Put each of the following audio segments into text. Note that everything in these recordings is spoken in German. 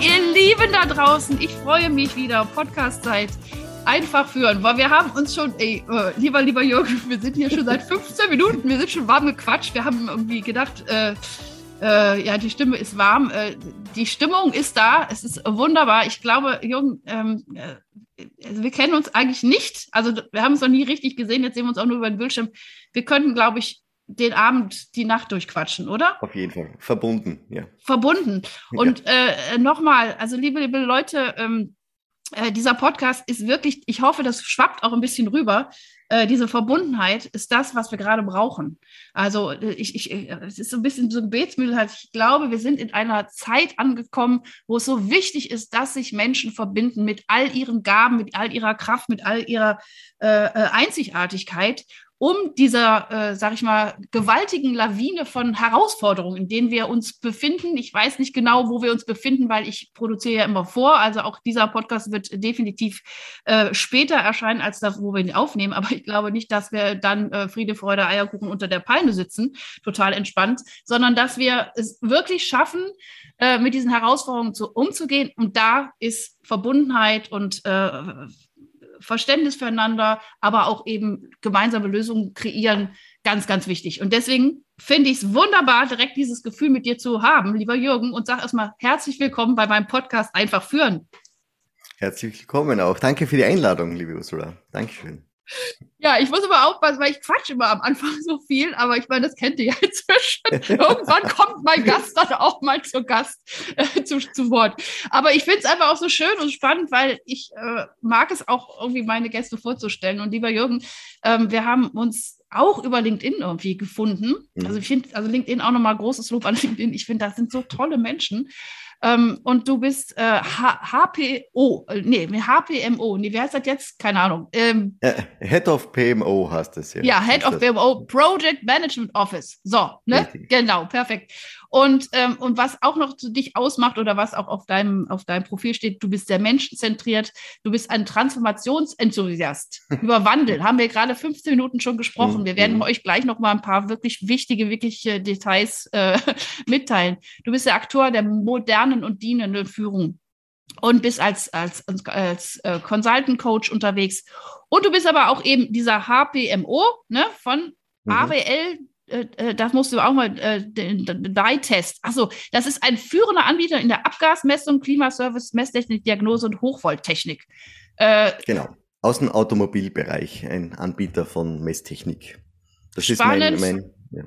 Ihr Lieben da draußen, ich freue mich wieder. Podcast-Zeit einfach führen, weil wir haben uns schon, ey, äh, lieber, lieber Jürgen, wir sind hier schon seit 15 Minuten, wir sind schon warm gequatscht, wir haben irgendwie gedacht, äh, äh, ja, die Stimme ist warm, äh, die Stimmung ist da, es ist wunderbar. Ich glaube, Jürgen, ähm, äh, also wir kennen uns eigentlich nicht, also wir haben uns noch nie richtig gesehen, jetzt sehen wir uns auch nur über den Bildschirm. Wir könnten, glaube ich, den Abend, die Nacht durchquatschen, oder? Auf jeden Fall. Verbunden, ja. Verbunden. Und ja. äh, nochmal, also liebe, liebe Leute, ähm, äh, dieser Podcast ist wirklich, ich hoffe, das schwappt auch ein bisschen rüber. Äh, diese Verbundenheit ist das, was wir gerade brauchen. Also äh, ich, ich, äh, es ist so ein bisschen so ein Gebetsmittel. Halt. Ich glaube, wir sind in einer Zeit angekommen, wo es so wichtig ist, dass sich Menschen verbinden mit all ihren Gaben, mit all ihrer Kraft, mit all ihrer äh, Einzigartigkeit um dieser, äh, sag ich mal, gewaltigen Lawine von Herausforderungen, in denen wir uns befinden. Ich weiß nicht genau, wo wir uns befinden, weil ich produziere ja immer vor. Also auch dieser Podcast wird definitiv äh, später erscheinen als das, wo wir ihn aufnehmen. Aber ich glaube nicht, dass wir dann äh, Friede, Freude, Eierkuchen unter der Palme sitzen, total entspannt, sondern dass wir es wirklich schaffen, äh, mit diesen Herausforderungen zu, umzugehen. Und da ist Verbundenheit und äh, Verständnis füreinander, aber auch eben gemeinsame Lösungen kreieren, ganz, ganz wichtig. Und deswegen finde ich es wunderbar, direkt dieses Gefühl mit dir zu haben, lieber Jürgen, und sag erstmal herzlich willkommen bei meinem Podcast Einfach führen. Herzlich willkommen auch. Danke für die Einladung, liebe Ursula. Dankeschön. Ja, ich muss aber aufpassen, weil ich quatsch immer am Anfang so viel, aber ich meine, das kennt ihr ja inzwischen. Irgendwann kommt mein Gast dann auch mal zu Gast äh, zu, zu Wort. Aber ich finde es einfach auch so schön und spannend, weil ich äh, mag es auch irgendwie meine Gäste vorzustellen. Und lieber Jürgen, ähm, wir haben uns auch über LinkedIn irgendwie gefunden. Mhm. Also ich finde, also LinkedIn auch nochmal großes Lob an LinkedIn. Ich finde, das sind so tolle Menschen. Ähm, und du bist äh, HPO, äh, nee, HPMO, nee, wie heißt das jetzt? Keine Ahnung. Ähm, Head of PMO heißt es ja. Ja, Head of PMO, Project Management Office. So, ne? Richtig. Genau, perfekt. Und, ähm, und was auch noch zu dich ausmacht oder was auch auf deinem, auf deinem Profil steht, du bist sehr menschenzentriert, du bist ein Transformationsenthusiast. Über Wandel haben wir gerade 15 Minuten schon gesprochen. Mhm. Wir werden euch gleich noch mal ein paar wirklich wichtige, wirkliche Details äh, mitteilen. Du bist der Aktor der modernen und dienenden Führung und bist als, als, als, als äh, Consultant Coach unterwegs. Und du bist aber auch eben dieser HPMO ne, von mhm. AWL äh, äh, das musst du auch mal, äh, den, den DIE-Test. Achso, das ist ein führender Anbieter in der Abgasmessung, Klimaservice, Messtechnik, Diagnose und Hochvolttechnik. Äh, genau, aus dem Automobilbereich, ein Anbieter von Messtechnik. Das spannend, ist mein, mein ja.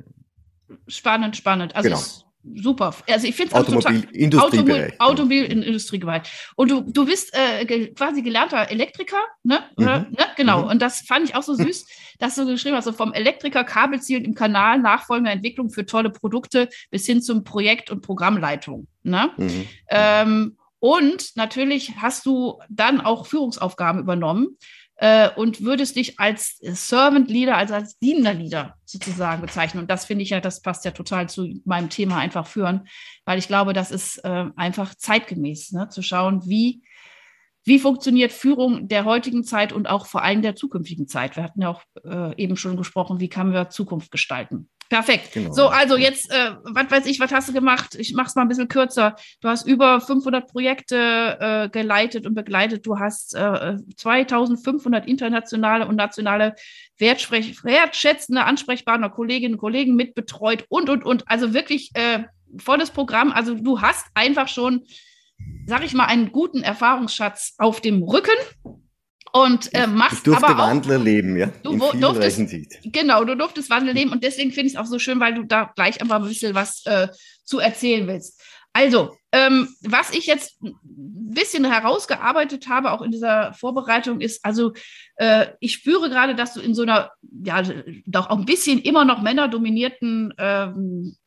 spannend, spannend. Also genau super. Also ich finde es Automobil, total Industriebereich. Automobil, in Industriebereich. Und du, du bist äh, ge, quasi gelernter Elektriker, ne? Mhm. ne? Genau. Mhm. Und das fand ich auch so süß, dass du geschrieben hast, so vom Elektriker Kabelzielen im Kanal, nachfolgende Entwicklung für tolle Produkte bis hin zum Projekt- und Programmleitung. Ne? Mhm. Ähm, und natürlich hast du dann auch Führungsaufgaben übernommen äh, und würdest dich als Servant Leader, also als dienender Leader sozusagen bezeichnen. Und das finde ich ja, das passt ja total zu meinem Thema einfach führen, weil ich glaube, das ist äh, einfach zeitgemäß, ne? zu schauen, wie wie funktioniert Führung der heutigen Zeit und auch vor allem der zukünftigen Zeit? Wir hatten ja auch äh, eben schon gesprochen, wie kann wir Zukunft gestalten? Perfekt. Genau. So, also jetzt, äh, was weiß ich, was hast du gemacht? Ich mache es mal ein bisschen kürzer. Du hast über 500 Projekte äh, geleitet und begleitet. Du hast äh, 2500 internationale und nationale wertschätzende, ansprechbare Kolleginnen und Kollegen mitbetreut und, und, und. Also wirklich äh, volles Programm. Also du hast einfach schon, sag ich mal, einen guten Erfahrungsschatz auf dem Rücken und äh, machst ich durfte aber auch, Wandler leben, ja. Du durftest, genau, du durftest Wandler leben und deswegen finde ich es auch so schön, weil du da gleich einfach ein bisschen was äh, zu erzählen willst. Also, ähm, was ich jetzt ein bisschen herausgearbeitet habe, auch in dieser Vorbereitung, ist, also äh, ich spüre gerade, dass du in so einer, ja, doch auch ein bisschen immer noch männerdominierten ähm,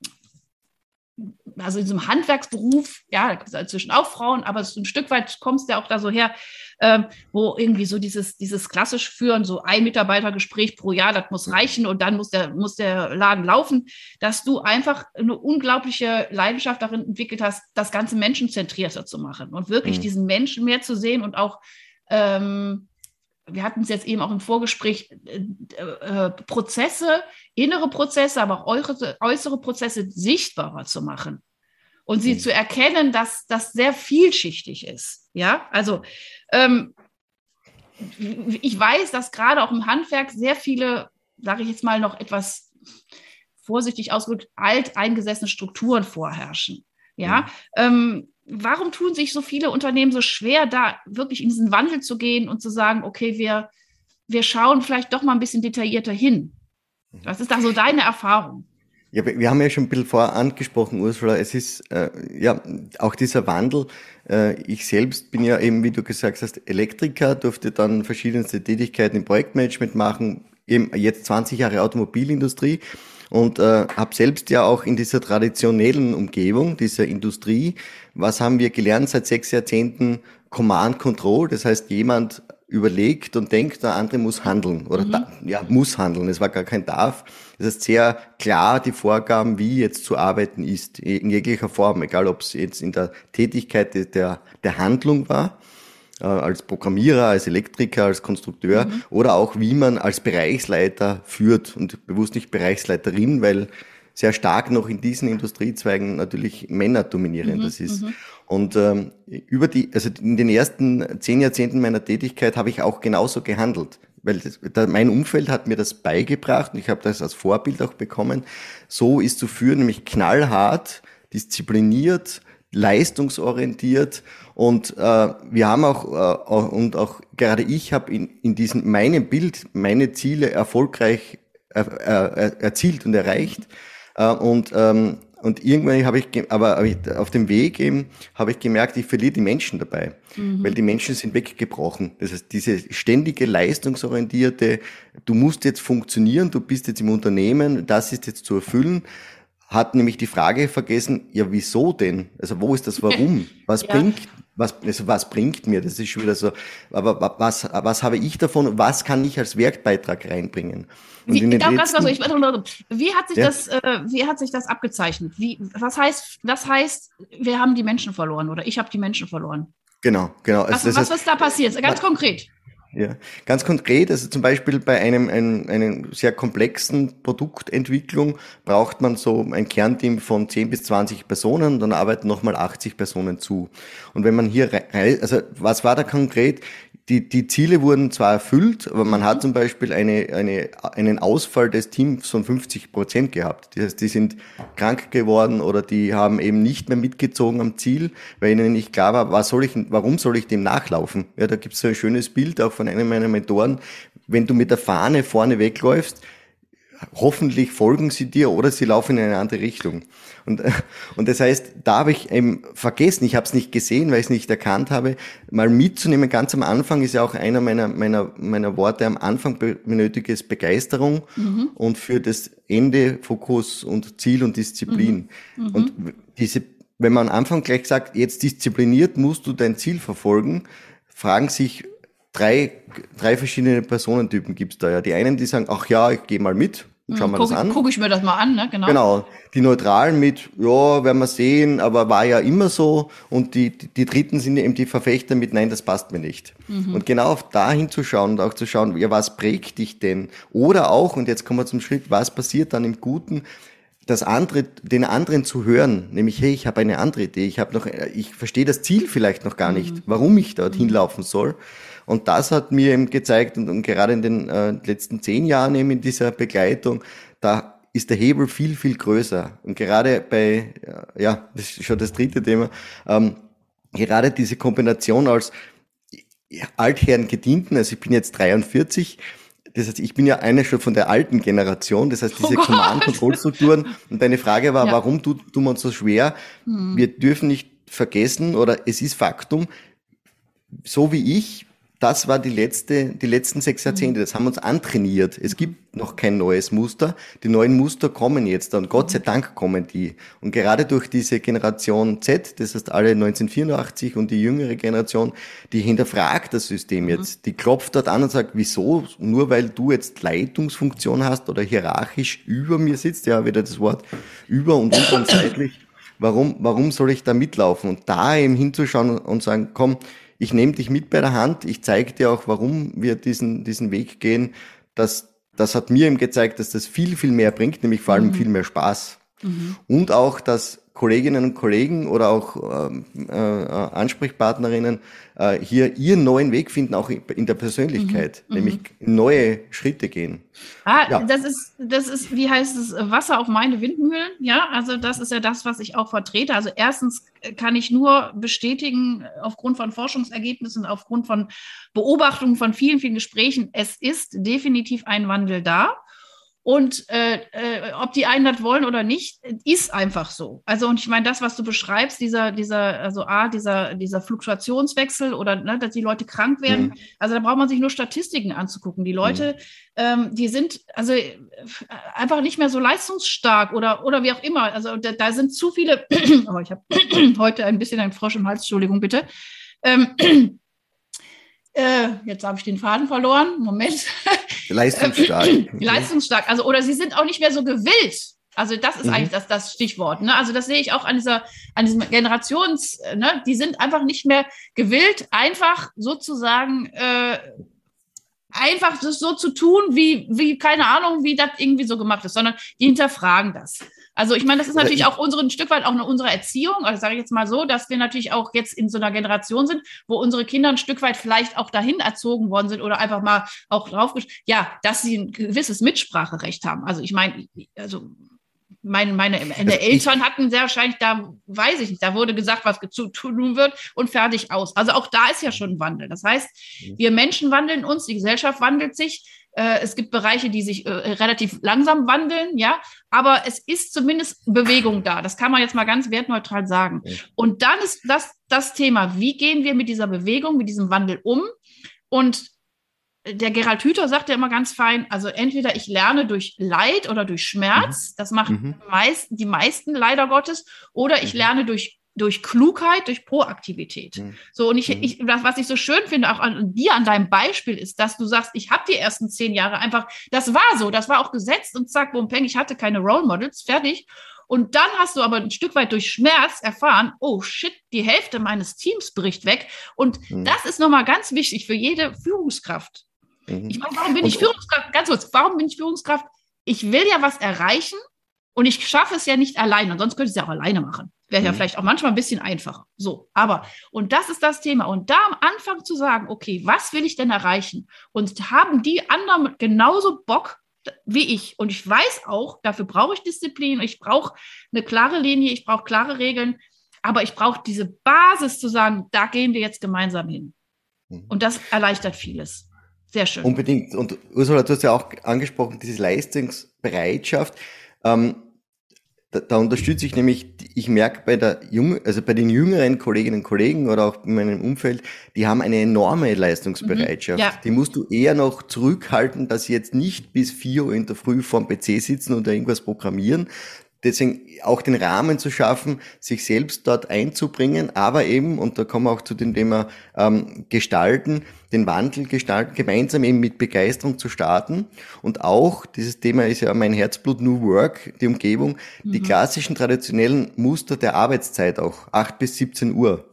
also in diesem Handwerksberuf, ja, da gibt es inzwischen auch Frauen, aber so ein Stück weit kommst du ja auch da so her, ähm, wo irgendwie so dieses, dieses klassisch Führen, so ein Mitarbeitergespräch pro Jahr, das muss reichen und dann muss der, muss der Laden laufen, dass du einfach eine unglaubliche Leidenschaft darin entwickelt hast, das Ganze menschenzentrierter zu machen und wirklich mhm. diesen Menschen mehr zu sehen und auch ähm, wir hatten es jetzt eben auch im Vorgespräch, äh, äh, Prozesse, innere Prozesse, aber auch äußere, äußere Prozesse sichtbarer zu machen und sie mhm. zu erkennen, dass das sehr vielschichtig ist. Ja, also ähm, ich weiß, dass gerade auch im Handwerk sehr viele, sage ich jetzt mal noch etwas vorsichtig ausgedrückt, alteingesessene Strukturen vorherrschen. Ja, ja. Ähm, warum tun sich so viele Unternehmen so schwer, da wirklich in diesen Wandel zu gehen und zu sagen, okay, wir, wir schauen vielleicht doch mal ein bisschen detaillierter hin? Was ist da so deine Erfahrung? Ja, wir haben ja schon ein bisschen vorher angesprochen, Ursula, es ist äh, ja auch dieser Wandel. Äh, ich selbst bin ja eben, wie du gesagt hast, Elektriker, durfte dann verschiedenste Tätigkeiten im Projektmanagement machen, eben jetzt 20 Jahre Automobilindustrie und äh, habe selbst ja auch in dieser traditionellen Umgebung, dieser Industrie, was haben wir gelernt seit sechs Jahrzehnten? Command Control, das heißt jemand überlegt und denkt, der andere muss handeln oder mhm. da, ja muss handeln. Es war gar kein darf. Das heißt sehr klar die Vorgaben, wie jetzt zu arbeiten ist in jeglicher Form, egal ob es jetzt in der Tätigkeit der der Handlung war äh, als Programmierer, als Elektriker, als Konstrukteur mhm. oder auch wie man als Bereichsleiter führt und bewusst nicht Bereichsleiterin, weil sehr stark noch in diesen Industriezweigen natürlich Männer dominierend mhm, das ist. Mhm. Und ähm, über die, also in den ersten zehn Jahrzehnten meiner Tätigkeit habe ich auch genauso gehandelt, weil das, da, mein Umfeld hat mir das beigebracht und ich habe das als Vorbild auch bekommen. So ist zu führen, nämlich knallhart, diszipliniert, leistungsorientiert und äh, wir haben auch, äh, und auch gerade ich habe in, in diesem meinem Bild meine Ziele erfolgreich äh, äh, erzielt und erreicht äh, und ähm, und irgendwann habe ich, aber auf dem Weg eben, habe ich gemerkt, ich verliere die Menschen dabei, mhm. weil die Menschen sind weggebrochen. Das heißt, diese ständige leistungsorientierte, du musst jetzt funktionieren, du bist jetzt im Unternehmen, das ist jetzt zu erfüllen, hat nämlich die Frage vergessen, ja, wieso denn? Also wo ist das Warum? Was ja. bringt, was, also was bringt mir? Das ist schon wieder so, aber was, was habe ich davon? Was kann ich als Werkbeitrag reinbringen? Und wie, letzten, ganz kurz, ich, wie hat sich ja? das, äh, wie hat sich das abgezeichnet? Wie, was heißt, das heißt, wir haben die Menschen verloren oder ich habe die Menschen verloren? Genau, genau. Was, also, was ist da passiert? Ganz konkret. Ja, ganz konkret, also zum Beispiel bei einem, einem, einem sehr komplexen Produktentwicklung braucht man so ein Kernteam von 10 bis 20 Personen, dann arbeiten nochmal 80 Personen zu. Und wenn man hier, also was war da konkret? Die, die Ziele wurden zwar erfüllt, aber man hat zum Beispiel eine, eine, einen Ausfall des Teams von 50 Prozent gehabt. Das heißt, die sind krank geworden oder die haben eben nicht mehr mitgezogen am Ziel, weil ihnen nicht klar war, was soll ich, warum soll ich dem nachlaufen? Ja, da gibt es so ein schönes Bild auch von einem meiner Mentoren. Wenn du mit der Fahne vorne wegläufst, hoffentlich folgen sie dir oder sie laufen in eine andere Richtung. Und, und das heißt, da habe ich eben vergessen, ich habe es nicht gesehen, weil ich es nicht erkannt habe, mal mitzunehmen, ganz am Anfang ist ja auch einer meiner, meiner, meiner Worte, am Anfang benötige es Begeisterung mhm. und für das Ende Fokus und Ziel und Disziplin. Mhm. Mhm. Und diese, wenn man am Anfang gleich sagt, jetzt diszipliniert musst du dein Ziel verfolgen, fragen sich drei, drei verschiedene Personentypen gibt's da ja. Die einen, die sagen, ach ja, ich gehe mal mit, Schauen wir guck, das an. Gucke ich mir das mal an, ne? Genau. Genau. Die Neutralen mit, ja, werden wir sehen, aber war ja immer so. Und die, die, die Dritten sind eben die Verfechter mit, nein, das passt mir nicht. Mhm. Und genau auf dahin zu schauen und auch zu schauen, ja, was prägt dich denn? Oder auch, und jetzt kommen wir zum Schritt, was passiert dann im Guten? das andere, den anderen zu hören, nämlich, hey, ich habe eine andere Idee, ich habe noch, ich verstehe das Ziel vielleicht noch gar nicht, mhm. warum ich dorthin mhm. laufen soll. Und das hat mir eben gezeigt, und, und gerade in den äh, letzten zehn Jahren eben in dieser Begleitung, da ist der Hebel viel, viel größer. Und gerade bei, äh, ja, das ist schon das dritte Thema, ähm, gerade diese Kombination als Altherren gedienten, also ich bin jetzt 43, das heißt, ich bin ja einer schon von der alten Generation, das heißt, diese oh Command-Control-Strukturen. Und deine Frage war, ja. warum tut, tun wir uns so schwer? Hm. Wir dürfen nicht vergessen, oder es ist Faktum, so wie ich das war die letzte, die letzten sechs Jahrzehnte. Das haben wir uns antrainiert. Es gibt noch kein neues Muster. Die neuen Muster kommen jetzt und Gott sei Dank kommen die. Und gerade durch diese Generation Z, das heißt alle 1984 und die jüngere Generation, die hinterfragt das System mhm. jetzt. Die klopft dort an und sagt, wieso? Nur weil du jetzt Leitungsfunktion hast oder hierarchisch über mir sitzt, ja, wieder das Wort über und unter und seitlich. Warum, warum soll ich da mitlaufen? Und da eben hinzuschauen und sagen, komm, ich nehme dich mit bei der Hand, ich zeige dir auch, warum wir diesen, diesen Weg gehen. Das, das hat mir eben gezeigt, dass das viel, viel mehr bringt, nämlich vor allem mhm. viel mehr Spaß. Mhm. Und auch, dass Kolleginnen und Kollegen oder auch ähm, äh, Ansprechpartnerinnen äh, hier ihren neuen Weg finden, auch in der Persönlichkeit, mhm. nämlich mhm. neue Schritte gehen. Ah, ja. das ist, das ist, wie heißt es, Wasser auf meine Windmühlen. Ja, also das ist ja das, was ich auch vertrete. Also erstens kann ich nur bestätigen, aufgrund von Forschungsergebnissen, aufgrund von Beobachtungen von vielen, vielen Gesprächen, es ist definitiv ein Wandel da. Und äh, äh, ob die einen das wollen oder nicht, ist einfach so. Also, und ich meine, das, was du beschreibst, dieser, dieser, also A, dieser, dieser Fluktuationswechsel oder ne, dass die Leute krank werden, mhm. also da braucht man sich nur Statistiken anzugucken. Die Leute, mhm. ähm, die sind also einfach nicht mehr so leistungsstark oder, oder wie auch immer. Also da, da sind zu viele, oh, ich habe heute ein bisschen einen Frosch im Hals, Entschuldigung bitte. Ähm, äh, jetzt habe ich den Faden verloren. Moment. Leistungsstark. Leistungsstark. Also, oder sie sind auch nicht mehr so gewillt. Also, das ist mhm. eigentlich das, das Stichwort. Ne? Also, das sehe ich auch an dieser, an diesem Generations, ne? die sind einfach nicht mehr gewillt, einfach sozusagen äh, einfach das so zu tun, wie, wie, keine Ahnung, wie das irgendwie so gemacht ist, sondern die hinterfragen das. Also ich meine, das ist natürlich auch unsere, ein Stück weit auch eine, unsere Erziehung, also sage ich jetzt mal so, dass wir natürlich auch jetzt in so einer Generation sind, wo unsere Kinder ein Stück weit vielleicht auch dahin erzogen worden sind oder einfach mal auch drauf, ja, dass sie ein gewisses Mitspracherecht haben. Also ich meine, also meine, meine, meine Eltern hatten sehr wahrscheinlich, da weiß ich nicht, da wurde gesagt, was zu tun wird und fertig aus. Also auch da ist ja schon ein Wandel. Das heißt, wir Menschen wandeln uns, die Gesellschaft wandelt sich. Äh, es gibt Bereiche, die sich äh, relativ langsam wandeln, ja, aber es ist zumindest Bewegung da. Das kann man jetzt mal ganz wertneutral sagen. Und dann ist das das Thema, wie gehen wir mit dieser Bewegung, mit diesem Wandel um? Und der Gerald Hüther sagt ja immer ganz fein, also entweder ich lerne durch Leid oder durch Schmerz, mhm. das machen mhm. meist, die meisten leider Gottes, oder ich mhm. lerne durch durch Klugheit, durch Proaktivität. Mhm. So, und ich, mhm. ich, was ich so schön finde, auch an dir, an deinem Beispiel, ist, dass du sagst, ich habe die ersten zehn Jahre einfach, das war so, das war auch gesetzt und zack, bumm, peng, ich hatte keine Role Models, fertig. Und dann hast du aber ein Stück weit durch Schmerz erfahren, oh shit, die Hälfte meines Teams bricht weg. Und mhm. das ist nochmal ganz wichtig für jede Führungskraft. Mhm. Ich meine, warum bin und, ich Führungskraft? Ganz kurz, warum bin ich Führungskraft? Ich will ja was erreichen und ich schaffe es ja nicht alleine. Und sonst könnte ich es ja auch alleine machen. Wäre ja mhm. vielleicht auch manchmal ein bisschen einfacher. So, aber, und das ist das Thema. Und da am Anfang zu sagen, okay, was will ich denn erreichen? Und haben die anderen genauso Bock wie ich? Und ich weiß auch, dafür brauche ich Disziplin, ich brauche eine klare Linie, ich brauche klare Regeln, aber ich brauche diese Basis zu sagen, da gehen wir jetzt gemeinsam hin. Mhm. Und das erleichtert vieles. Sehr schön. Unbedingt. Und Ursula, du hast ja auch angesprochen, diese Leistungsbereitschaft. Ähm, da, da unterstütze ich nämlich, ich merke bei der jungen, also bei den jüngeren Kolleginnen und Kollegen oder auch in meinem Umfeld, die haben eine enorme Leistungsbereitschaft. Mhm, ja. Die musst du eher noch zurückhalten, dass sie jetzt nicht bis vier Uhr in der Früh vorm PC sitzen und da irgendwas programmieren, deswegen auch den Rahmen zu schaffen, sich selbst dort einzubringen, aber eben, und da kommen wir auch zu dem Thema ähm, gestalten, den Wandel gestalten, gemeinsam eben mit Begeisterung zu starten. Und auch, dieses Thema ist ja mein Herzblut, New Work, die Umgebung, mhm. die klassischen traditionellen Muster der Arbeitszeit auch, 8 bis 17 Uhr.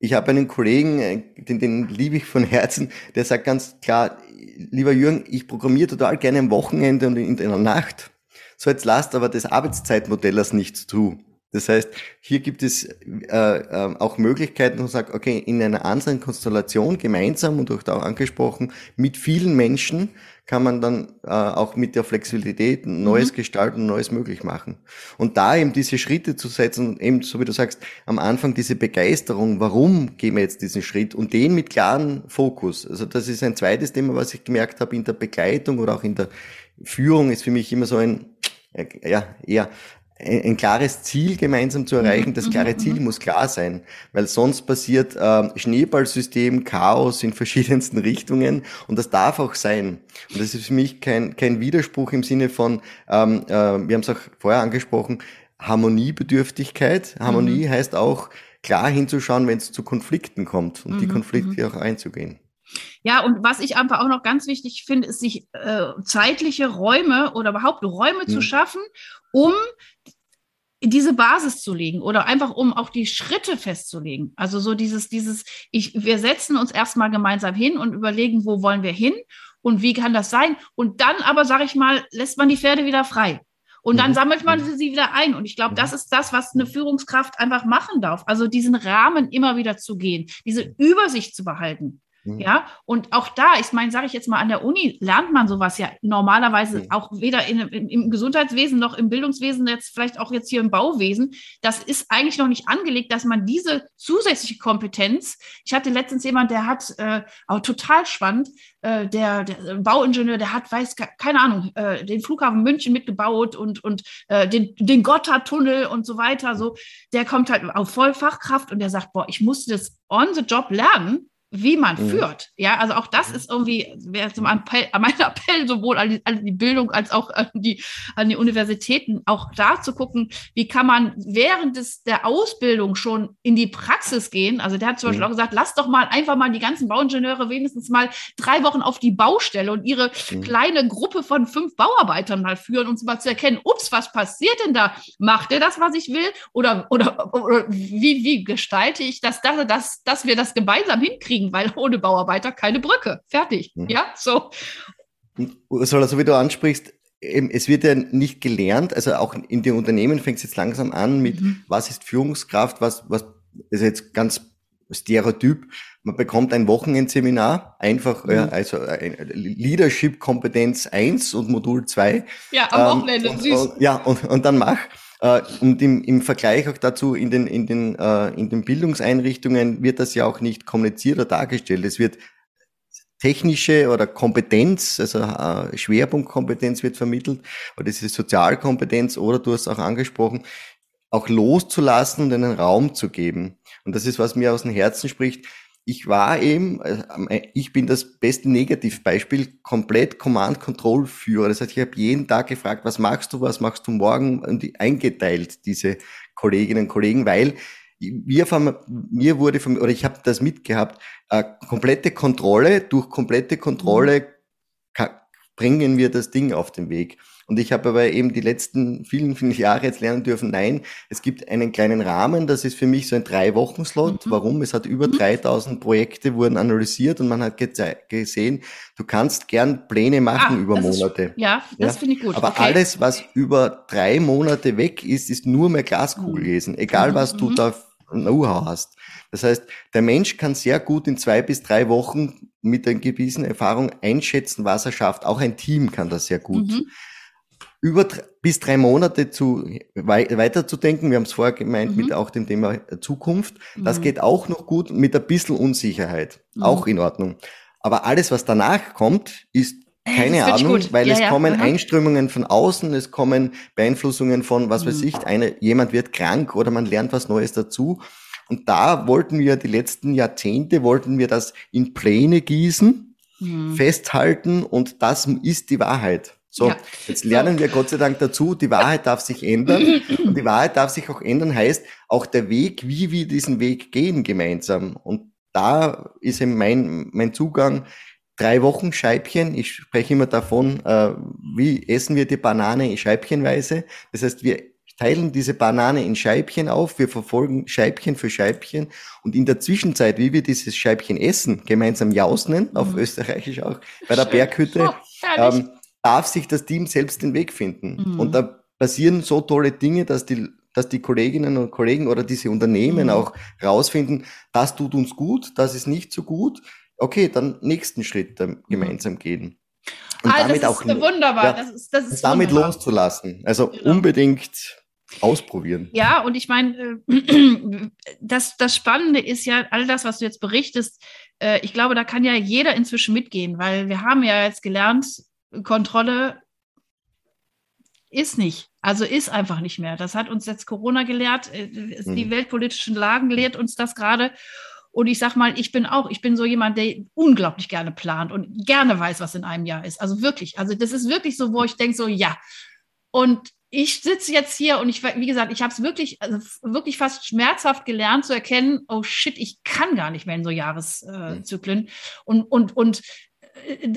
Ich habe einen Kollegen, äh, den, den liebe ich von Herzen, der sagt ganz klar, lieber Jürgen, ich programmiere total gerne am Wochenende und in der Nacht. So jetzt lasst aber das Arbeitszeitmodells nichts zu. Das heißt, hier gibt es äh, äh, auch Möglichkeiten, wo man sagt, okay, in einer anderen Konstellation gemeinsam und auch angesprochen, mit vielen Menschen kann man dann äh, auch mit der Flexibilität Neues mhm. gestalten, Neues möglich machen. Und da eben diese Schritte zu setzen, eben so wie du sagst, am Anfang diese Begeisterung, warum gehen wir jetzt diesen Schritt und den mit klaren Fokus. Also das ist ein zweites Thema, was ich gemerkt habe in der Begleitung oder auch in der Führung ist für mich immer so ein ja, eher ein, ein, klares Ziel gemeinsam zu erreichen. Das klare Ziel muss klar sein, weil sonst passiert äh, Schneeballsystem, Chaos in verschiedensten Richtungen und das darf auch sein. Und das ist für mich kein, kein Widerspruch im Sinne von, ähm, äh, wir haben es auch vorher angesprochen, Harmoniebedürftigkeit. Harmonie mhm. heißt auch, klar hinzuschauen, wenn es zu Konflikten kommt und mhm. die Konflikte mhm. auch einzugehen. Ja, und was ich einfach auch noch ganz wichtig finde, ist, sich äh, zeitliche Räume oder überhaupt Räume mhm. zu schaffen, um diese Basis zu legen oder einfach um auch die Schritte festzulegen. Also so dieses, dieses, ich, wir setzen uns erstmal gemeinsam hin und überlegen, wo wollen wir hin und wie kann das sein? Und dann aber, sage ich mal, lässt man die Pferde wieder frei. Und dann mhm. sammelt man mhm. sie wieder ein. Und ich glaube, das ist das, was eine Führungskraft einfach machen darf. Also diesen Rahmen immer wieder zu gehen, diese Übersicht zu behalten. Mhm. Ja, und auch da, ich meine, sage ich jetzt mal, an der Uni lernt man sowas ja normalerweise mhm. auch weder in, im, im, Gesundheitswesen noch im Bildungswesen, jetzt vielleicht auch jetzt hier im Bauwesen. Das ist eigentlich noch nicht angelegt, dass man diese zusätzliche Kompetenz, ich hatte letztens jemand, der hat, äh, auch total spannend, äh, der, der, Bauingenieur, der hat, weiß, keine Ahnung, äh, den Flughafen München mitgebaut und, und äh, den, den Gotthardtunnel und so weiter, so, der kommt halt auf Vollfachkraft und der sagt, boah, ich musste das on the job lernen, wie man mhm. führt. Ja, also auch das ist irgendwie, wäre zum Appell, mein Appell sowohl an die, an die, Bildung als auch an die, an die Universitäten, auch da zu gucken, wie kann man während des, der Ausbildung schon in die Praxis gehen. Also der hat zum mhm. Beispiel auch gesagt, lass doch mal einfach mal die ganzen Bauingenieure wenigstens mal drei Wochen auf die Baustelle und ihre mhm. kleine Gruppe von fünf Bauarbeitern mal führen, um mal zu erkennen, ups, was passiert denn da? Macht er das, was ich will? Oder, oder, oder wie, wie gestalte ich das, dass, dass, dass wir das gemeinsam hinkriegen? Kriegen, weil ohne Bauarbeiter keine Brücke. Fertig. Mhm. Ja, so. Ursula, so wie du ansprichst, es wird ja nicht gelernt, also auch in den Unternehmen fängt es jetzt langsam an mit, mhm. was ist Führungskraft, was, was ist jetzt ganz Stereotyp. Man bekommt ein Wochenendseminar, einfach, mhm. ja, also Leadership Kompetenz 1 und Modul 2. Ja, am Wochenende, ähm, süß. Und, ja, und, und dann mach. Äh, und im, im Vergleich auch dazu in den, in, den, äh, in den Bildungseinrichtungen wird das ja auch nicht kommuniziert oder dargestellt. Es wird technische oder Kompetenz, also äh, Schwerpunktkompetenz wird vermittelt, oder das ist Sozialkompetenz, oder du hast auch angesprochen, auch loszulassen und einen Raum zu geben. Und das ist, was mir aus dem Herzen spricht ich war eben, äh, ich bin das beste Negativbeispiel, komplett Command-Control-Führer. Das heißt, ich habe jeden Tag gefragt, was machst du, was machst du morgen? Und eingeteilt, diese Kolleginnen und Kollegen, weil wir von, mir wurde von, oder ich habe das mitgehabt, äh, komplette Kontrolle, durch komplette Kontrolle mhm. bringen wir das Ding auf den Weg. Und ich habe aber eben die letzten vielen, vielen Jahre jetzt lernen dürfen, nein, es gibt einen kleinen Rahmen, das ist für mich so ein Drei-Wochen-Slot. Mhm. Warum? Es hat über 3000 mhm. Projekte wurden analysiert und man hat gesehen, du kannst gern Pläne machen ah, über Monate. Ist, ja, das ja? finde ich gut. Aber okay. alles, was über drei Monate weg ist, ist nur mehr Glaskugel lesen. Mhm. Egal, was du mhm. da Know-how hast. Das heißt, der Mensch kann sehr gut in zwei bis drei Wochen mit einer gewissen Erfahrung einschätzen, was er schafft. Auch ein Team kann das sehr gut. Mhm über bis drei Monate zu weiterzudenken. Wir haben es vorher gemeint mhm. mit auch dem Thema Zukunft. Das mhm. geht auch noch gut mit ein bisschen Unsicherheit. Mhm. Auch in Ordnung. Aber alles, was danach kommt, ist äh, keine Ahnung, weil ja, es ja. kommen Aha. Einströmungen von außen, es kommen Beeinflussungen von, was weiß mhm. ich, eine, jemand wird krank oder man lernt was Neues dazu. Und da wollten wir die letzten Jahrzehnte, wollten wir das in Pläne gießen, mhm. festhalten und das ist die Wahrheit. So, ja. jetzt lernen wir Gott sei Dank dazu, die Wahrheit darf sich ändern. Und die Wahrheit darf sich auch ändern, heißt auch der Weg, wie wir diesen Weg gehen gemeinsam. Und da ist eben mein, mein Zugang, drei Wochen Scheibchen. Ich spreche immer davon, äh, wie essen wir die Banane scheibchenweise. Das heißt, wir teilen diese Banane in Scheibchen auf, wir verfolgen Scheibchen für Scheibchen und in der Zwischenzeit, wie wir dieses Scheibchen essen, gemeinsam jausnen, auf mhm. Österreichisch auch, bei der Berghütte, oh, darf sich das Team selbst den Weg finden. Mhm. Und da passieren so tolle Dinge, dass die, dass die Kolleginnen und Kollegen oder diese Unternehmen mhm. auch rausfinden, das tut uns gut, das ist nicht so gut. Okay, dann nächsten Schritt mhm. gemeinsam gehen. Und ah, damit auch wunderbar. Ja, das ist, das ist damit wunderbar. loszulassen. Also genau. unbedingt ausprobieren. Ja, und ich meine, äh, das, das Spannende ist ja, all das, was du jetzt berichtest, äh, ich glaube, da kann ja jeder inzwischen mitgehen, weil wir haben ja jetzt gelernt, Kontrolle ist nicht. Also ist einfach nicht mehr. Das hat uns jetzt Corona gelehrt. Äh, die mhm. weltpolitischen Lagen lehrt uns das gerade. Und ich sag mal, ich bin auch, ich bin so jemand, der unglaublich gerne plant und gerne weiß, was in einem Jahr ist. Also wirklich, also das ist wirklich so, wo ich denke, so ja. Und ich sitze jetzt hier und ich, wie gesagt, ich habe es wirklich, also wirklich fast schmerzhaft gelernt zu erkennen, oh shit, ich kann gar nicht mehr in so Jahreszyklen. Äh, und, und, und äh,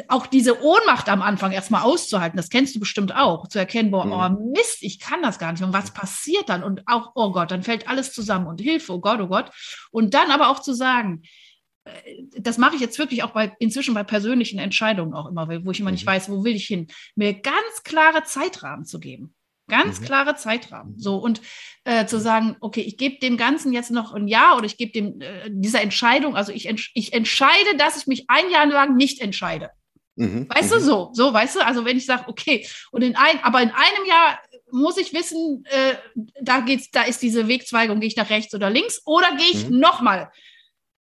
auch diese Ohnmacht am Anfang erstmal auszuhalten, das kennst du bestimmt auch, zu erkennen, boah, oh Mist, ich kann das gar nicht. Und was passiert dann? Und auch, oh Gott, dann fällt alles zusammen und Hilfe, oh Gott, oh Gott. Und dann aber auch zu sagen, äh, das mache ich jetzt wirklich auch bei inzwischen bei persönlichen Entscheidungen auch immer, wo ich immer nicht mhm. weiß, wo will ich hin, mir ganz klare Zeitrahmen zu geben. Ganz mhm. klare Zeitrahmen. So und äh, zu sagen, okay, ich gebe dem Ganzen jetzt noch ein Jahr oder ich gebe dem äh, dieser Entscheidung, also ich, entsch ich entscheide, dass ich mich ein Jahr lang nicht entscheide. Mhm. Weißt mhm. du so, so, weißt du, also wenn ich sage, okay, und in ein, aber in einem Jahr muss ich wissen, äh, da geht's, da ist diese Wegzweigung, gehe ich nach rechts oder links oder gehe ich mhm. nochmal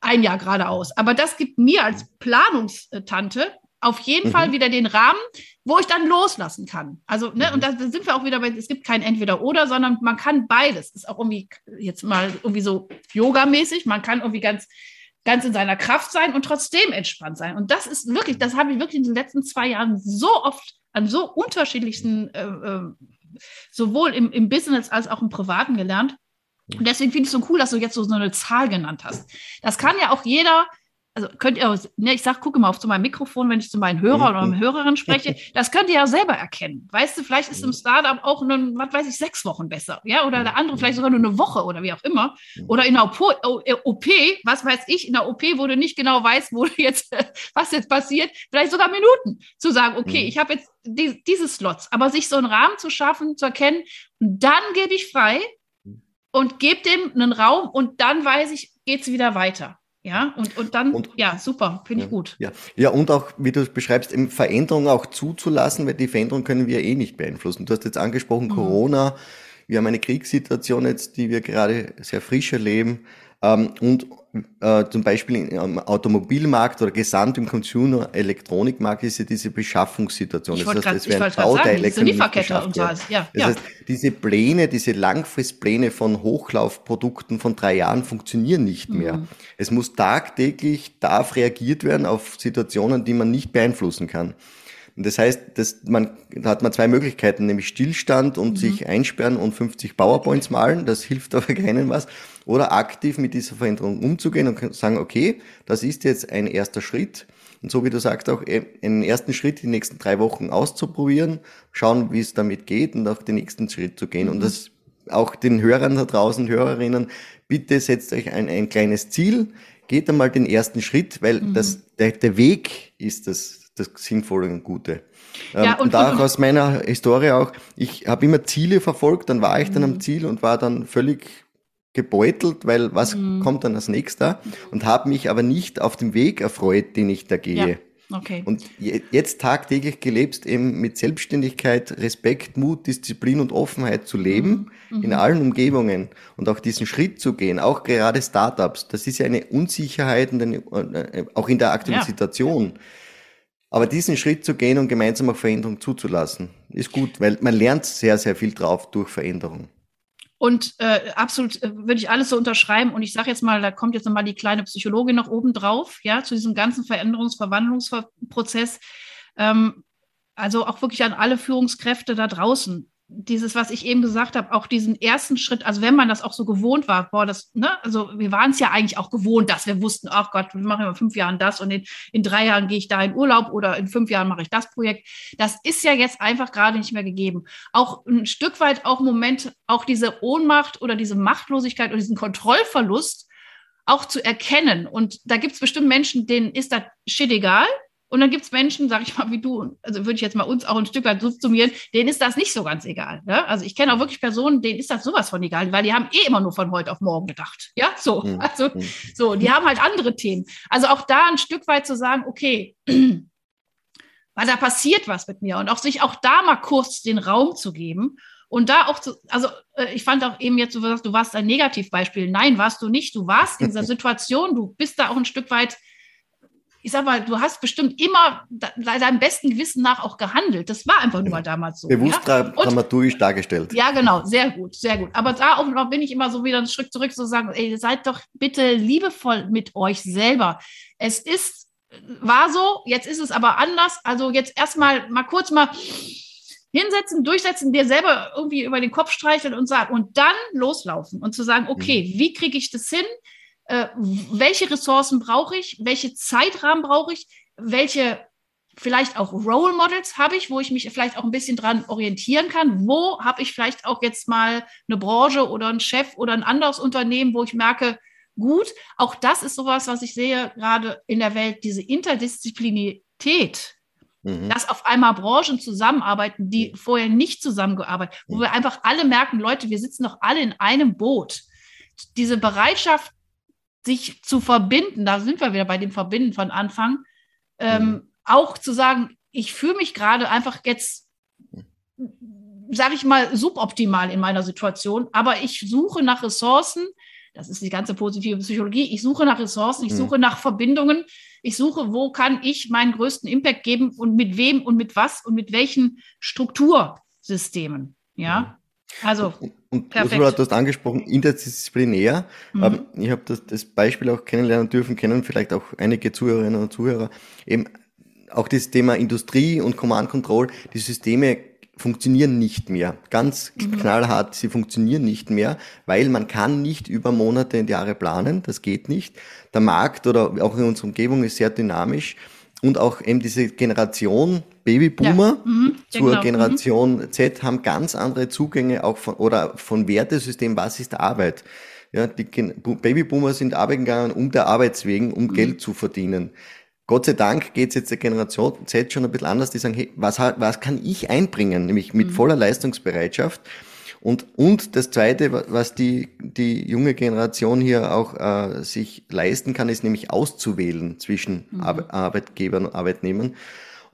ein Jahr geradeaus. Aber das gibt mir als Planungstante auf jeden mhm. Fall wieder den Rahmen, wo ich dann loslassen kann. Also, ne, mhm. und da sind wir auch wieder bei, es gibt kein Entweder-Oder, sondern man kann beides. Ist auch irgendwie jetzt mal irgendwie so Yoga-mäßig. Man kann irgendwie ganz, ganz in seiner Kraft sein und trotzdem entspannt sein. Und das ist wirklich, das habe ich wirklich in den letzten zwei Jahren so oft an so unterschiedlichsten, äh, äh, sowohl im, im Business als auch im Privaten gelernt. Und deswegen finde ich es so cool, dass du jetzt so, so eine Zahl genannt hast. Das kann ja auch jeder also könnt ihr, ne, ich sag, gucke mal auf zu meinem Mikrofon, wenn ich zu meinen Hörer oder meinen Hörerinnen spreche, das könnt ihr ja selber erkennen. Weißt du, vielleicht ist im Startup auch nur, was weiß ich, sechs Wochen besser, ja, oder der andere vielleicht sogar nur eine Woche oder wie auch immer. Oder in einer OP, äh, was weiß ich, in der OP, wo du nicht genau weißt, wo jetzt, was jetzt passiert, vielleicht sogar Minuten zu sagen, okay, ich habe jetzt die, diese Slots, aber sich so einen Rahmen zu schaffen, zu erkennen, dann gebe ich frei und gebe dem einen Raum und dann weiß ich, geht es wieder weiter. Ja, und, und dann, und, ja, super, finde ich gut. Ja. ja, und auch, wie du es beschreibst, Veränderungen auch zuzulassen, weil die Veränderung können wir eh nicht beeinflussen. Du hast jetzt angesprochen, mhm. Corona, wir haben eine Kriegssituation jetzt, die wir gerade sehr frisch erleben. Ähm, und äh, zum Beispiel im Automobilmarkt oder gesamt im Consumer-Elektronikmarkt ist ja diese Beschaffungssituation. Ich das heißt, grad, es werden Bauteile sagen, diese Lieferkette und so. Ja, das ja. heißt, diese Pläne, diese Langfristpläne von Hochlaufprodukten von drei Jahren funktionieren nicht mehr. Mhm. Es muss tagtäglich, darf reagiert werden auf Situationen, die man nicht beeinflussen kann. Und das heißt, das, man, da hat man zwei Möglichkeiten, nämlich Stillstand und mhm. sich einsperren und 50 PowerPoints malen. Das hilft aber keinem was oder aktiv mit dieser Veränderung umzugehen und sagen, okay, das ist jetzt ein erster Schritt. Und so wie du sagst, auch äh, einen ersten Schritt die nächsten drei Wochen auszuprobieren, schauen, wie es damit geht und auch den nächsten Schritt zu gehen. Mhm. Und das auch den Hörern da draußen, Hörerinnen, bitte setzt euch ein, ein kleines Ziel, geht einmal den ersten Schritt, weil mhm. das, der, der Weg ist das, das Sinnvolle und Gute. Ja, ähm, und, und da auch aus meiner Historie auch, ich habe immer Ziele verfolgt, dann war ich dann am mhm. Ziel und war dann völlig gebeutelt, weil was mhm. kommt dann als nächster? Und habe mich aber nicht auf dem Weg erfreut, den ich da gehe. Ja. Okay. Und jetzt tagtäglich gelebt eben mit Selbstständigkeit, Respekt, Mut, Disziplin und Offenheit zu leben mhm. in allen Umgebungen und auch diesen Schritt zu gehen, auch gerade Startups. Das ist ja eine Unsicherheit und eine, äh, auch in der aktuellen ja. Situation. Aber diesen Schritt zu gehen und gemeinsam auch Veränderung zuzulassen, ist gut, weil man lernt sehr, sehr viel drauf durch Veränderung. Und äh, absolut äh, würde ich alles so unterschreiben. Und ich sage jetzt mal, da kommt jetzt nochmal die kleine Psychologin noch oben drauf, ja, zu diesem ganzen Veränderungs-, Verwandlungsprozess. Ähm, also auch wirklich an alle Führungskräfte da draußen dieses, was ich eben gesagt habe, auch diesen ersten Schritt, also wenn man das auch so gewohnt war, boah, das, ne, also wir waren es ja eigentlich auch gewohnt, dass wir wussten, ach Gott, wir machen in fünf Jahren das und in, in drei Jahren gehe ich da in Urlaub oder in fünf Jahren mache ich das Projekt. Das ist ja jetzt einfach gerade nicht mehr gegeben. Auch ein Stück weit auch Moment, auch diese Ohnmacht oder diese Machtlosigkeit oder diesen Kontrollverlust auch zu erkennen. Und da gibt es bestimmt Menschen, denen ist das shit egal. Und dann gibt es Menschen, sag ich mal, wie du, also würde ich jetzt mal uns auch ein Stück weit subsumieren, denen ist das nicht so ganz egal. Ne? Also ich kenne auch wirklich Personen, denen ist das sowas von egal, weil die haben eh immer nur von heute auf morgen gedacht. Ja, so. Mhm. Also, hm. so, die haben halt andere Themen. Also auch da ein Stück weit zu sagen, okay, weil da passiert was mit mir und auch sich auch da mal kurz den Raum zu geben und da auch zu, also äh, ich fand auch eben jetzt, du sagst, du warst ein Negativbeispiel. Nein, warst du nicht. Du warst in dieser Situation, du bist da auch ein Stück weit ich sag mal, du hast bestimmt immer deinem besten Gewissen nach auch gehandelt. Das war einfach nur mal damals so. Bewusst ja? dramaturgisch dargestellt. Ja, genau, sehr gut, sehr gut. Aber da auch noch bin ich immer so wieder einen Schritt zurück zu sagen, ey, seid doch bitte liebevoll mit euch selber. Es ist, war so, jetzt ist es aber anders. Also jetzt erstmal mal kurz mal hinsetzen, durchsetzen, dir selber irgendwie über den Kopf streicheln und sagen und dann loslaufen und zu sagen, okay, mhm. wie kriege ich das hin? Äh, welche Ressourcen brauche ich? Welche Zeitrahmen brauche ich? Welche vielleicht auch Role Models habe ich, wo ich mich vielleicht auch ein bisschen dran orientieren kann? Wo habe ich vielleicht auch jetzt mal eine Branche oder einen Chef oder ein anderes Unternehmen, wo ich merke, gut, auch das ist sowas, was ich sehe gerade in der Welt, diese Interdisziplinarität Mhm. Dass auf einmal Branchen zusammenarbeiten, die vorher nicht zusammengearbeitet, wo mhm. wir einfach alle merken, Leute, wir sitzen doch alle in einem Boot. Diese Bereitschaft, sich zu verbinden, da sind wir wieder bei dem Verbinden von Anfang, ähm, mhm. auch zu sagen, ich fühle mich gerade einfach jetzt, sage ich mal, suboptimal in meiner Situation, aber ich suche nach Ressourcen, das ist die ganze positive Psychologie, ich suche nach Ressourcen, ich mhm. suche nach Verbindungen, ich suche, wo kann ich meinen größten Impact geben und mit wem und mit was und mit welchen Struktursystemen. Ja, also. Und, und Ursula, du hast angesprochen, interdisziplinär. Mhm. Ähm, ich habe das, das Beispiel auch kennenlernen dürfen, kennen vielleicht auch einige Zuhörerinnen und Zuhörer. Eben auch das Thema Industrie und Command Control, die Systeme funktionieren nicht mehr. Ganz mhm. knallhart, sie funktionieren nicht mehr, weil man kann nicht über Monate und Jahre planen, das geht nicht. Der Markt oder auch in unserer Umgebung ist sehr dynamisch und auch eben diese Generation Babyboomer ja. mhm. zur genau. Generation mhm. Z haben ganz andere Zugänge auch von, oder von Wertesystem, was ist Arbeit? Ja, die Babyboomer sind arbeiten gegangen um der Arbeitswegen, um mhm. Geld zu verdienen. Gott sei Dank geht es jetzt der Generation Z schon ein bisschen anders, die sagen, hey, was, was kann ich einbringen, nämlich mit mhm. voller Leistungsbereitschaft. Und, und das Zweite, was die, die junge Generation hier auch äh, sich leisten kann, ist nämlich auszuwählen zwischen mhm. Ar Arbeitgebern und Arbeitnehmern.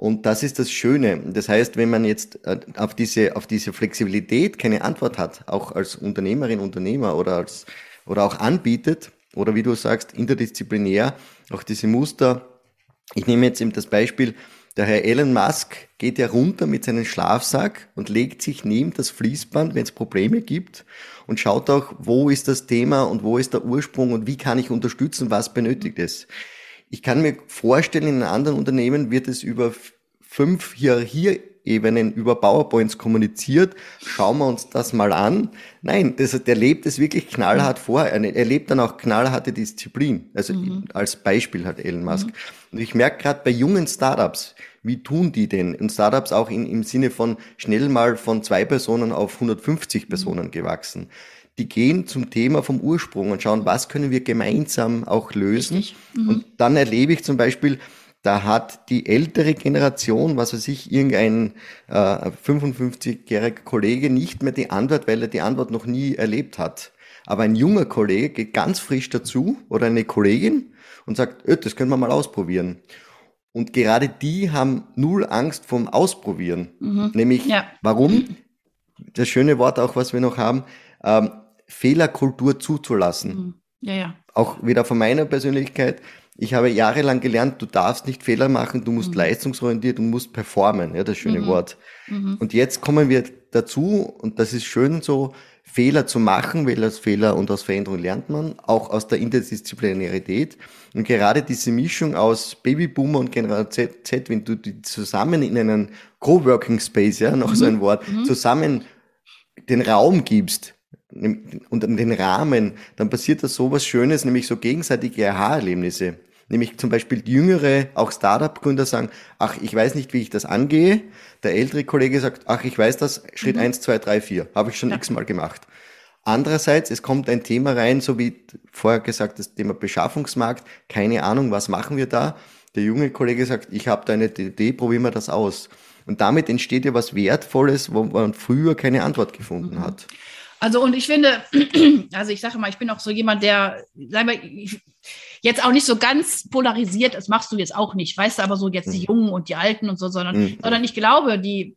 Und das ist das Schöne. Das heißt, wenn man jetzt äh, auf diese, auf diese Flexibilität keine Antwort hat, auch als Unternehmerin, Unternehmer oder als, oder auch anbietet, oder wie du sagst, interdisziplinär, auch diese Muster ich nehme jetzt eben das Beispiel, der Herr Elon Musk geht ja runter mit seinem Schlafsack und legt sich neben das Fließband, wenn es Probleme gibt und schaut auch, wo ist das Thema und wo ist der Ursprung und wie kann ich unterstützen, was benötigt es. Ich kann mir vorstellen, in einem anderen Unternehmen wird es über fünf Hierarchie Ebenen über PowerPoints kommuniziert. Schauen wir uns das mal an. Nein, das, der lebt es wirklich knallhart vor. Er, er lebt dann auch knallharte Disziplin. Also mhm. als Beispiel hat Elon Musk. Mhm. Und ich merke gerade bei jungen Startups, wie tun die denn? Und Startups auch in, im Sinne von schnell mal von zwei Personen auf 150 Personen gewachsen. Die gehen zum Thema vom Ursprung und schauen, was können wir gemeinsam auch lösen. Mhm. Und dann erlebe ich zum Beispiel, da hat die ältere Generation, was weiß ich, irgendein äh, 55-jähriger Kollege nicht mehr die Antwort, weil er die Antwort noch nie erlebt hat. Aber ein junger Kollege geht ganz frisch dazu oder eine Kollegin und sagt, öh, das können wir mal ausprobieren. Und gerade die haben null Angst vom Ausprobieren. Mhm. Nämlich, ja. warum? Das schöne Wort auch, was wir noch haben, ähm, Fehlerkultur zuzulassen. Mhm. Ja, ja. Auch wieder von meiner Persönlichkeit ich habe jahrelang gelernt, du darfst nicht Fehler machen, du musst mhm. leistungsorientiert, du musst performen, ja, das schöne mhm. Wort. Mhm. Und jetzt kommen wir dazu, und das ist schön so, Fehler zu machen, weil aus Fehler und aus Veränderung lernt man, auch aus der Interdisziplinarität. Und gerade diese Mischung aus Babyboomer und Generation Z, Z wenn du die zusammen in einen Coworking Space, ja, noch so ein mhm. Wort, mhm. zusammen den Raum gibst, und an den Rahmen, dann passiert da sowas Schönes, nämlich so gegenseitige Aha-Erlebnisse. Nämlich zum Beispiel die jüngere, auch Startup-Gründer sagen, ach, ich weiß nicht, wie ich das angehe. Der ältere Kollege sagt, ach, ich weiß das, Schritt mhm. eins, zwei, drei, vier, habe ich schon ja. x-mal gemacht. Andererseits, es kommt ein Thema rein, so wie vorher gesagt, das Thema Beschaffungsmarkt, keine Ahnung, was machen wir da? Der junge Kollege sagt, ich habe da eine Idee, probieren wir das aus. Und damit entsteht ja was Wertvolles, wo man früher keine Antwort gefunden mhm. hat. Also und ich finde, also ich sage mal, ich bin auch so jemand, der, wir, jetzt auch nicht so ganz polarisiert, das machst du jetzt auch nicht, weißt du, aber so jetzt die mhm. Jungen und die Alten und so, sondern, mhm. sondern ich glaube, die,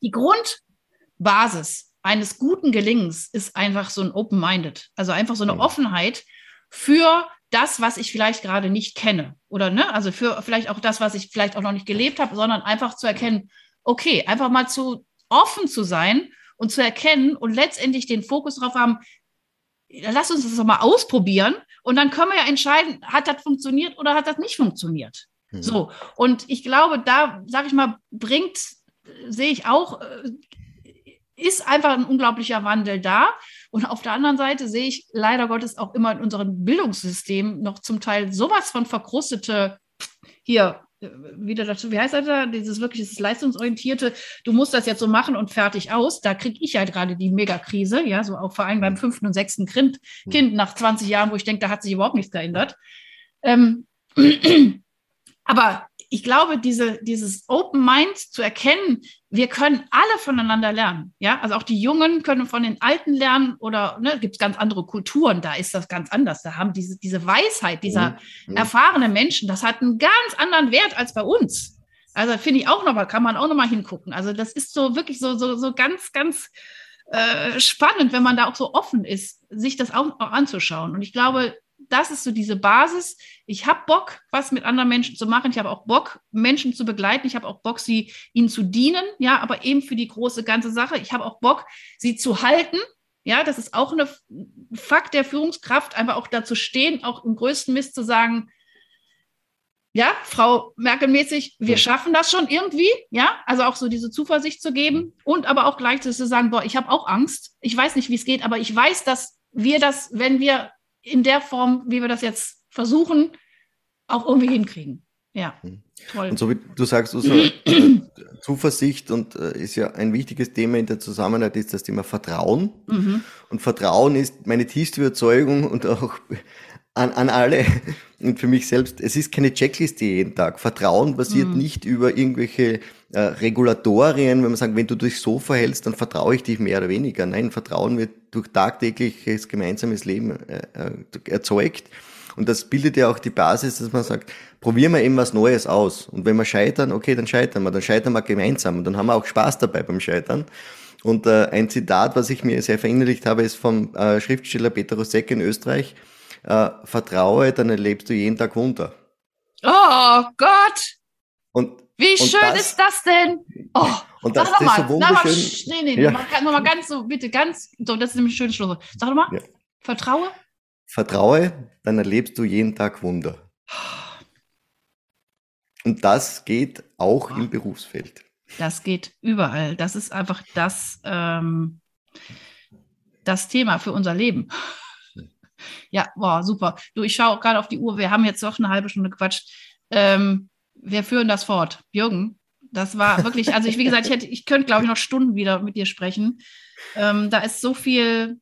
die Grundbasis eines guten Gelingens ist einfach so ein Open-Minded, also einfach so eine mhm. Offenheit für das, was ich vielleicht gerade nicht kenne. Oder ne, also für vielleicht auch das, was ich vielleicht auch noch nicht gelebt habe, sondern einfach zu erkennen, okay, einfach mal zu offen zu sein und zu erkennen und letztendlich den Fokus darauf haben, lass uns das doch mal ausprobieren und dann können wir ja entscheiden, hat das funktioniert oder hat das nicht funktioniert. Mhm. So, und ich glaube, da, sage ich mal, bringt, sehe ich auch, äh, ist einfach ein unglaublicher Wandel da. Und auf der anderen Seite sehe ich leider Gottes auch immer in unserem Bildungssystem noch zum Teil sowas von verkrustete, hier, wieder dazu, wie heißt das da? Dieses wirklich das leistungsorientierte, du musst das jetzt so machen und fertig aus. Da kriege ich ja gerade die Megakrise, ja, so auch vor allem beim fünften und sechsten Kind, kind nach 20 Jahren, wo ich denke, da hat sich überhaupt nichts geändert. Ähm, aber ich glaube, diese, dieses Open Mind zu erkennen, wir können alle voneinander lernen. Ja, also auch die Jungen können von den Alten lernen oder ne, gibt es ganz andere Kulturen, da ist das ganz anders. Da haben diese, diese Weisheit dieser mhm. mhm. erfahrenen Menschen, das hat einen ganz anderen Wert als bei uns. Also finde ich auch nochmal, kann man auch nochmal hingucken. Also das ist so wirklich so, so, so ganz, ganz äh, spannend, wenn man da auch so offen ist, sich das auch, auch anzuschauen. Und ich glaube, das ist so diese Basis. Ich habe Bock, was mit anderen Menschen zu machen. Ich habe auch Bock, Menschen zu begleiten. Ich habe auch Bock, sie ihnen zu dienen, ja, aber eben für die große ganze Sache. Ich habe auch Bock, sie zu halten. Ja, das ist auch ein Fakt der Führungskraft, einfach auch dazu stehen, auch im größten Mist zu sagen, ja, Frau Merkel-mäßig, wir schaffen das schon irgendwie, ja, also auch so diese Zuversicht zu geben und aber auch gleichzeitig zu sagen, boah, ich habe auch Angst, ich weiß nicht, wie es geht, aber ich weiß, dass wir das, wenn wir in der Form, wie wir das jetzt versuchen, auch irgendwie hinkriegen. Ja, hm. toll. Und so wie du sagst, äh, Zuversicht und äh, ist ja ein wichtiges Thema in der Zusammenarbeit, ist das Thema Vertrauen. Mhm. Und Vertrauen ist meine tiefste Überzeugung und auch an, an alle und für mich selbst, es ist keine Checkliste jeden Tag. Vertrauen basiert mhm. nicht über irgendwelche äh, Regulatorien, wenn man sagt, wenn du dich so verhältst, dann vertraue ich dich mehr oder weniger. Nein, Vertrauen wird durch tagtägliches gemeinsames Leben äh, äh, erzeugt. Und das bildet ja auch die Basis, dass man sagt, probieren wir eben was Neues aus. Und wenn wir scheitern, okay, dann scheitern wir, dann scheitern wir gemeinsam und dann haben wir auch Spaß dabei beim Scheitern. Und äh, ein Zitat, was ich mir sehr verinnerlicht habe, ist vom äh, Schriftsteller Peter Rosek in Österreich. Äh, vertraue, dann erlebst du jeden Tag Wunder. Oh Gott! Und wie schön das, ist das denn? Oh, und das, sag doch mal, so wunderschön. Mal, nee, nee, ja. mal, mal ganz so, bitte, ganz, so, das ist nämlich ein schönes Schluss. Sag doch mal, ja. vertraue. Vertraue, dann erlebst du jeden Tag Wunder. Und das geht auch oh. im Berufsfeld. Das geht überall. Das ist einfach das, ähm, das Thema für unser Leben. Ja, boah, super. Du, ich schaue gerade auf die Uhr. Wir haben jetzt doch eine halbe Stunde gequatscht. Ähm, wir führen das fort. Jürgen, das war wirklich, also ich, wie gesagt, ich ich könnte, glaube ich, noch Stunden wieder mit dir sprechen. Ähm, da ist so viel,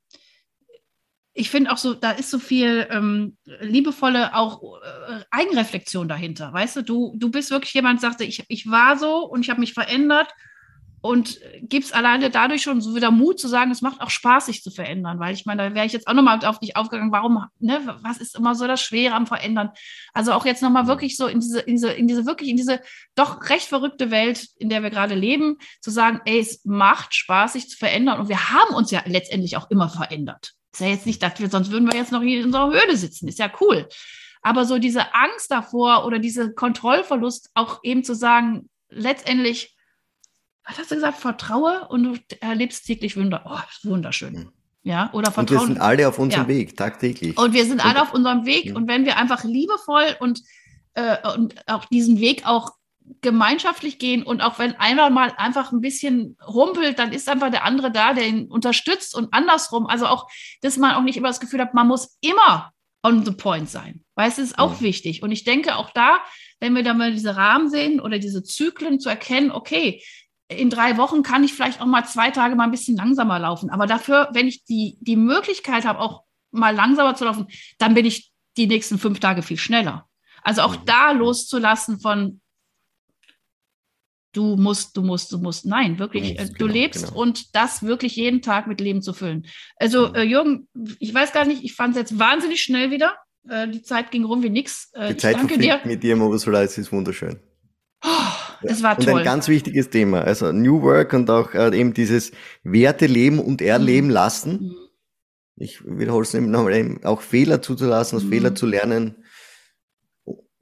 ich finde auch so, da ist so viel ähm, liebevolle auch äh, Eigenreflexion dahinter. Weißt du, du, du bist wirklich jemand, sagte, ich, ich war so und ich habe mich verändert und gibst alleine dadurch schon so wieder Mut zu sagen, es macht auch Spaß, sich zu verändern, weil ich meine, da wäre ich jetzt auch nochmal auf dich aufgegangen, warum, ne, was ist immer so das Schwere am Verändern? Also auch jetzt nochmal wirklich so in diese, in diese, in diese, wirklich in diese doch recht verrückte Welt, in der wir gerade leben, zu sagen, ey, es macht Spaß, sich zu verändern und wir haben uns ja letztendlich auch immer verändert. Ist ja jetzt nicht, dass wir, sonst würden wir jetzt noch in unserer Höhle sitzen, ist ja cool. Aber so diese Angst davor oder diese Kontrollverlust auch eben zu sagen, letztendlich, was hast du gesagt, vertraue und du erlebst täglich Wunder. Oh, wunderschön. Mhm. Ja, oder vertrauen. Und wir sind alle auf unserem ja. Weg, tagtäglich. Und wir sind alle auf unserem Weg. Ja. Und wenn wir einfach liebevoll und, äh, und auch diesen Weg auch gemeinschaftlich gehen und auch wenn einer mal einfach ein bisschen rumpelt, dann ist einfach der andere da, der ihn unterstützt und andersrum. Also auch, dass man auch nicht immer das Gefühl hat, man muss immer on the point sein. Weil es ist auch ja. wichtig. Und ich denke auch da, wenn wir da mal diese Rahmen sehen oder diese Zyklen zu erkennen, okay, in drei Wochen kann ich vielleicht auch mal zwei Tage mal ein bisschen langsamer laufen. Aber dafür, wenn ich die, die Möglichkeit habe, auch mal langsamer zu laufen, dann bin ich die nächsten fünf Tage viel schneller. Also auch mhm. da loszulassen von du musst, du musst, du musst. Nein, wirklich, du, musst, äh, du genau, lebst genau. und das wirklich jeden Tag mit Leben zu füllen. Also mhm. äh, Jürgen, ich weiß gar nicht, ich fand es jetzt wahnsinnig schnell wieder. Äh, die Zeit ging rum wie nix. Äh, die Zeit danke dir. mit dir, Ursula, es ist wunderschön. Oh, es war und toll. ein ganz wichtiges Thema. Also New Work und auch äh, eben dieses Werte leben und erleben mhm. lassen. ich wiederhole es nochmal, auch Fehler zuzulassen, aus mhm. Fehler zu lernen,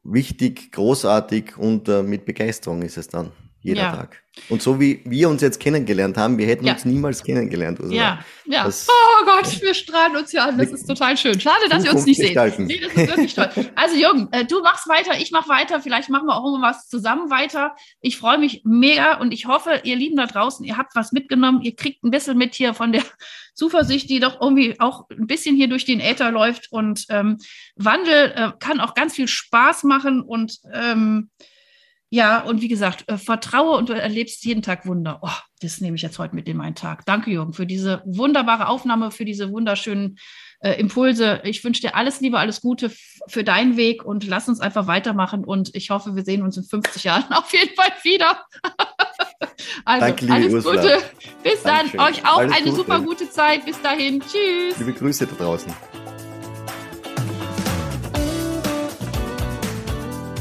wichtig, großartig und äh, mit Begeisterung ist es dann jeder ja. Tag. Und so wie wir uns jetzt kennengelernt haben, wir hätten ja. uns niemals kennengelernt. Ursula. Ja, ja. Das, oh Gott, wir strahlen uns ja an. Das ist total schön. Schade, dass wir uns nicht sehen. Nee, das ist wirklich toll. Also Jürgen, äh, du machst weiter, ich mach weiter. Vielleicht machen wir auch immer was zusammen weiter. Ich freue mich mega und ich hoffe, ihr Lieben da draußen, ihr habt was mitgenommen. Ihr kriegt ein bisschen mit hier von der Zuversicht, die doch irgendwie auch ein bisschen hier durch den Äther läuft. Und ähm, Wandel äh, kann auch ganz viel Spaß machen und ähm, ja, und wie gesagt, äh, vertraue und du erlebst jeden Tag Wunder. Oh, das nehme ich jetzt heute mit in meinen Tag. Danke, Jürgen, für diese wunderbare Aufnahme, für diese wunderschönen äh, Impulse. Ich wünsche dir alles Liebe, alles Gute für deinen Weg und lass uns einfach weitermachen. Und ich hoffe, wir sehen uns in 50 Jahren auf jeden Fall wieder. also, Danke, alles Ursula. Gute. Bis Dankeschön. dann. Euch auch alles eine Gute. super gute Zeit. Bis dahin. Tschüss. Liebe Grüße da draußen.